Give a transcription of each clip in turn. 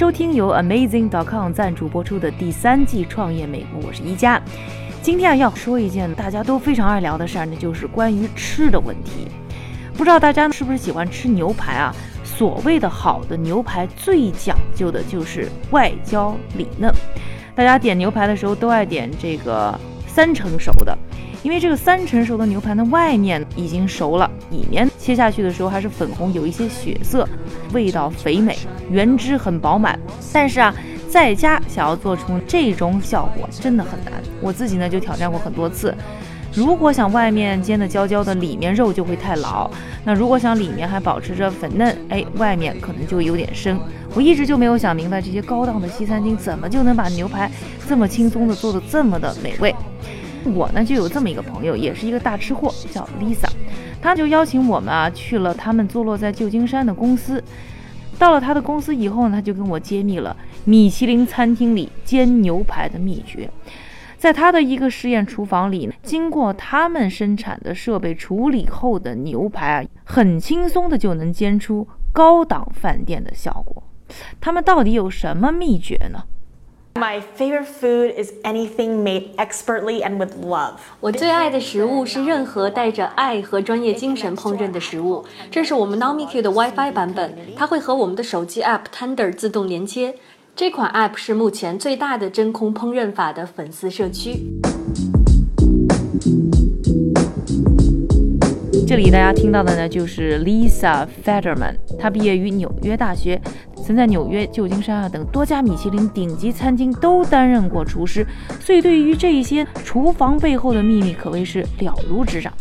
收听由 Amazing.com 赞助播出的第三季创业美国，我是一加。今天啊要说一件大家都非常爱聊的事儿，那就是关于吃的问题。不知道大家是不是喜欢吃牛排啊？所谓的好的牛排，最讲究的就是外焦里嫩。大家点牛排的时候都爱点这个三成熟的，因为这个三成熟的牛排呢，外面已经熟了，里面切下去的时候还是粉红，有一些血色，味道肥美，原汁很饱满。但是啊，在家想要做出这种效果真的很难。我自己呢就挑战过很多次。如果想外面煎的焦焦的，里面肉就会太老；那如果想里面还保持着粉嫩，哎，外面可能就有点生。我一直就没有想明白，这些高档的西餐厅怎么就能把牛排这么轻松的做的这么的美味。我呢就有这么一个朋友，也是一个大吃货，叫 Lisa，她就邀请我们啊去了他们坐落在旧金山的公司。到了他的公司以后呢，他就跟我揭秘了米其林餐厅里煎牛排的秘诀。在他的一个实验厨房里，经过他们生产的设备处理后的牛排啊，很轻松的就能煎出高档饭店的效果。他们到底有什么秘诀呢？My favorite food is anything made expertly and with love. 我最爱的食物是任何带着爱和专业精神烹饪的食物。这是我们 NomiQ 的 WiFi 版本，它会和我们的手机 App Tender 自动连接。这款 App 是目前最大的真空烹饪法的粉丝社区。这里大家听到的呢，就是 Lisa Federman，她毕业于纽约大学，曾在纽约、旧金山啊等多家米其林顶级餐厅都担任过厨师，所以对于这些厨房背后的秘密可谓是了如指掌。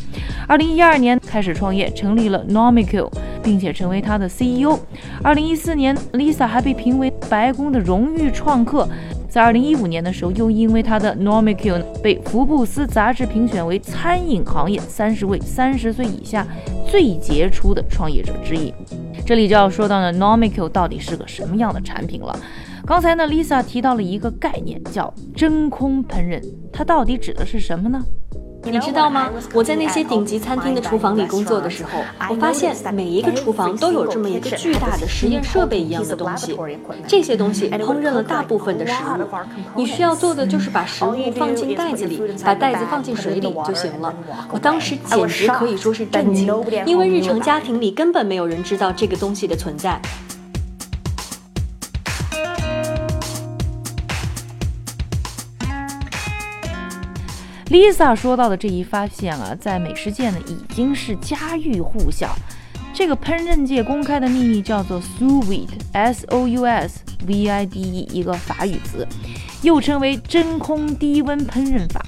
二零一二年开始创业，成立了 Nomiko，并且成为他的 CEO。二零一四年，Lisa 还被评为白宫的荣誉创客。在二零一五年的时候，又因为他的 NormiQ 被福布斯杂志评选为餐饮行业三十位三十岁以下最杰出的创业者之一。这里就要说到呢，NormiQ 到底是个什么样的产品了。刚才呢，Lisa 提到了一个概念，叫真空烹饪，它到底指的是什么呢？你知道吗？我在那些顶级餐厅的厨房里工作的时候，我发现每一个厨房都有这么一个巨大的实验设备一样的东西。这些东西烹饪了大部分的食物。你需要做的就是把食物放进袋子里，把袋子放进水里就行了。我当时简直可以说是震惊，因为日常家庭里根本没有人知道这个东西的存在。Lisa 说到的这一发现啊，在美食界呢已经是家喻户晓。这个烹饪界公开的秘密叫做 sous vide，s o u s v i d e，一个法语词，又称为真空低温烹饪法。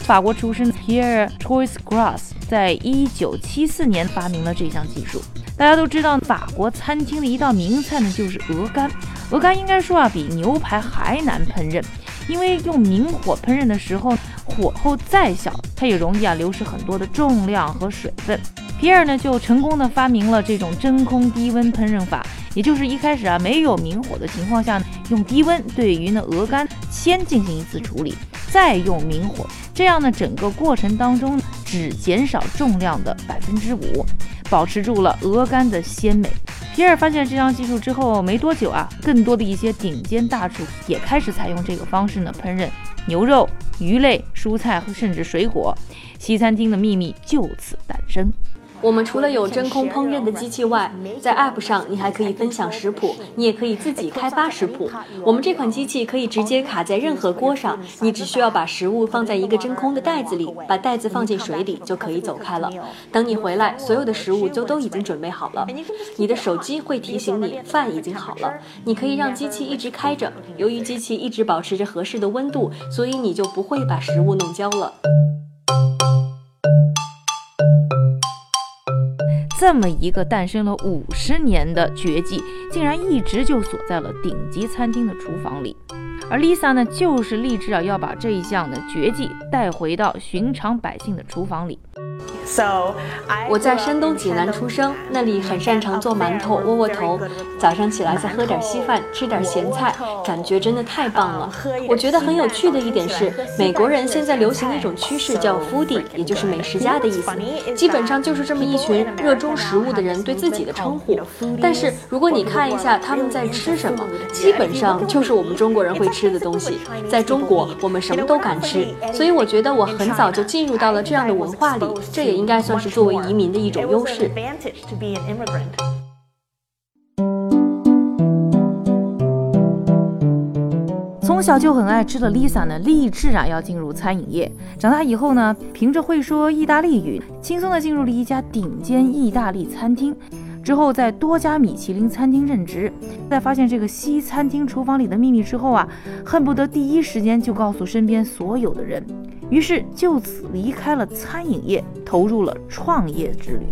法国厨师 Pierre Choisgras 在一九七四年发明了这项技术。大家都知道，法国餐厅的一道名菜呢就是鹅肝。鹅肝应该说啊，比牛排还难烹饪，因为用明火烹饪的时候，火候再小，它也容易啊流失很多的重量和水分。皮尔呢就成功的发明了这种真空低温烹饪法，也就是一开始啊没有明火的情况下呢，用低温对于呢鹅肝先进行一次处理，再用明火，这样呢整个过程当中只减少重量的百分之五，保持住了鹅肝的鲜美。皮尔发现这项技术之后没多久啊，更多的一些顶尖大厨也开始采用这个方式呢烹饪牛肉、鱼类、蔬菜和甚至水果。西餐厅的秘密就此诞生。我们除了有真空烹饪的机器外，在 App 上你还可以分享食谱，你也可以自己开发食谱。我们这款机器可以直接卡在任何锅上，你只需要把食物放在一个真空的袋子里，把袋子放进水里就可以走开了。等你回来，所有的食物就都已经准备好了。你的手机会提醒你饭已经好了，你可以让机器一直开着。由于机器一直保持着合适的温度，所以你就不会把食物弄焦了。这么一个诞生了五十年的绝技，竟然一直就锁在了顶级餐厅的厨房里。而 Lisa 呢，就是立志啊要把这一项的绝技带回到寻常百姓的厨房里。我在山东济南出生，那里很擅长做馒头、窝窝头。早上起来再喝点稀饭，吃点咸菜，感觉真的太棒了。我觉得很有趣的一点是，美国人现在流行一种趋势叫 foodie，也就是美食家的意思。基本上就是这么一群热衷食物的人对自己的称呼。但是如果你看一下他们在吃什么，基本上就是我们中国人会吃的东西。在中国，我们什么都敢吃，所以我觉得我很早就进入到了这样的文化里，这也应应该算是作为移民的一种优势。从小就很爱吃的 Lisa 呢，立志啊要进入餐饮业。长大以后呢，凭着会说意大利语，轻松的进入了一家顶尖意大利餐厅。之后在多家米其林餐厅任职，在发现这个西餐厅厨房里的秘密之后啊，恨不得第一时间就告诉身边所有的人。于是就此离开了餐饮业，投入了创业之旅。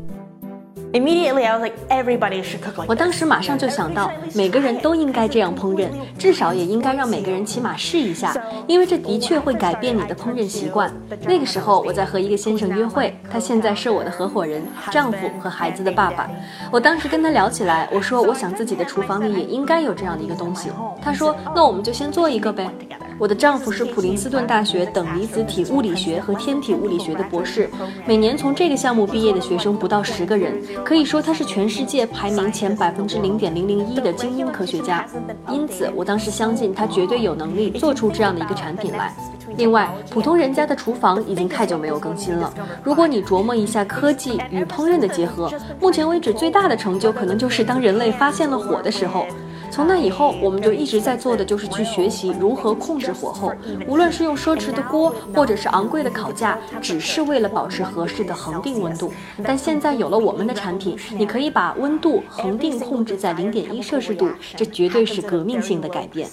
Immediately, I was like, everybody should cook like. 我当时马上就想到，每个人都应该这样烹饪，至少也应该让每个人起码试一下，因为这的确会改变你的烹饪习惯。那个时候，我在和一个先生约会，他现在是我的合伙人、丈夫和孩子的爸爸。我当时跟他聊起来，我说，我想自己的厨房里也应该有这样的一个东西。他说，那我们就先做一个呗。我的丈夫是普林斯顿大学等离子体物理学和天体物理学的博士，每年从这个项目毕业的学生不到十个人，可以说他是全世界排名前百分之零点零零一的精英科学家。因此，我当时相信他绝对有能力做出这样的一个产品来。另外，普通人家的厨房已经太久没有更新了。如果你琢磨一下科技与烹饪的结合，目前为止最大的成就可能就是当人类发现了火的时候。从那以后，我们就一直在做的就是去学习如何控制火候，无论是用奢侈的锅，或者是昂贵的烤架，只是为了保持合适的恒定温度。但现在有了我们的产品，你可以把温度恒定控制在零点一摄氏度，这绝对是革命性的改变。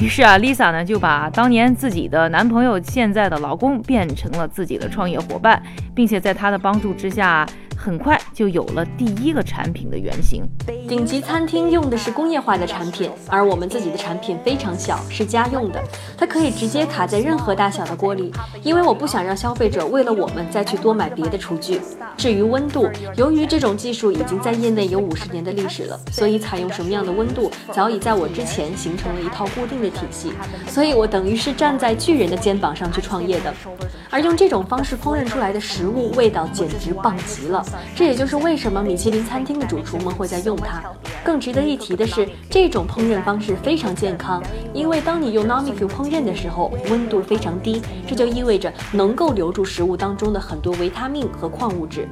于是啊，Lisa 呢就把当年自己的男朋友现在的老公变成了自己的创业伙伴，并且在他的帮助之下。很快就有了第一个产品的原型。顶级餐厅用的是工业化的产品，而我们自己的产品非常小，是家用的，它可以直接卡在任何大小的锅里。因为我不想让消费者为了我们再去多买别的厨具。至于温度，由于这种技术已经在业内有五十年的历史了，所以采用什么样的温度早已在我之前形成了一套固定的体系。所以我等于是站在巨人的肩膀上去创业的。而用这种方式烹饪出来的食物，味道简直棒极了。这也就是为什么米其林餐厅的主厨们会在用它。更值得一提的是，这种烹饪方式非常健康，因为当你用 Nomic 烹饪的时候，温度非常低，这就意味着能够留住食物当中的很多维他命和矿物质。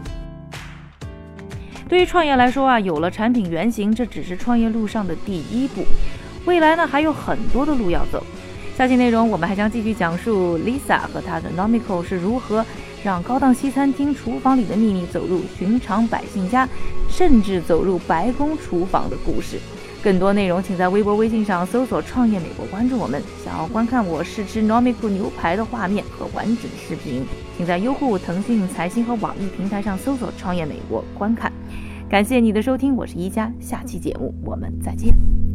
对于创业来说啊，有了产品原型，这只是创业路上的第一步，未来呢还有很多的路要走。下期内容我们还将继续讲述 Lisa 和她的 Nomico 是如何。让高档西餐厅厨房里的秘密走入寻常百姓家，甚至走入白宫厨房的故事。更多内容，请在微博、微信上搜索“创业美国”，关注我们。想要观看我试吃 n o m i c 牛排的画面和完整视频，请在优酷、腾讯、财新和网易平台上搜索“创业美国”观看。感谢你的收听，我是一加，下期节目我们再见。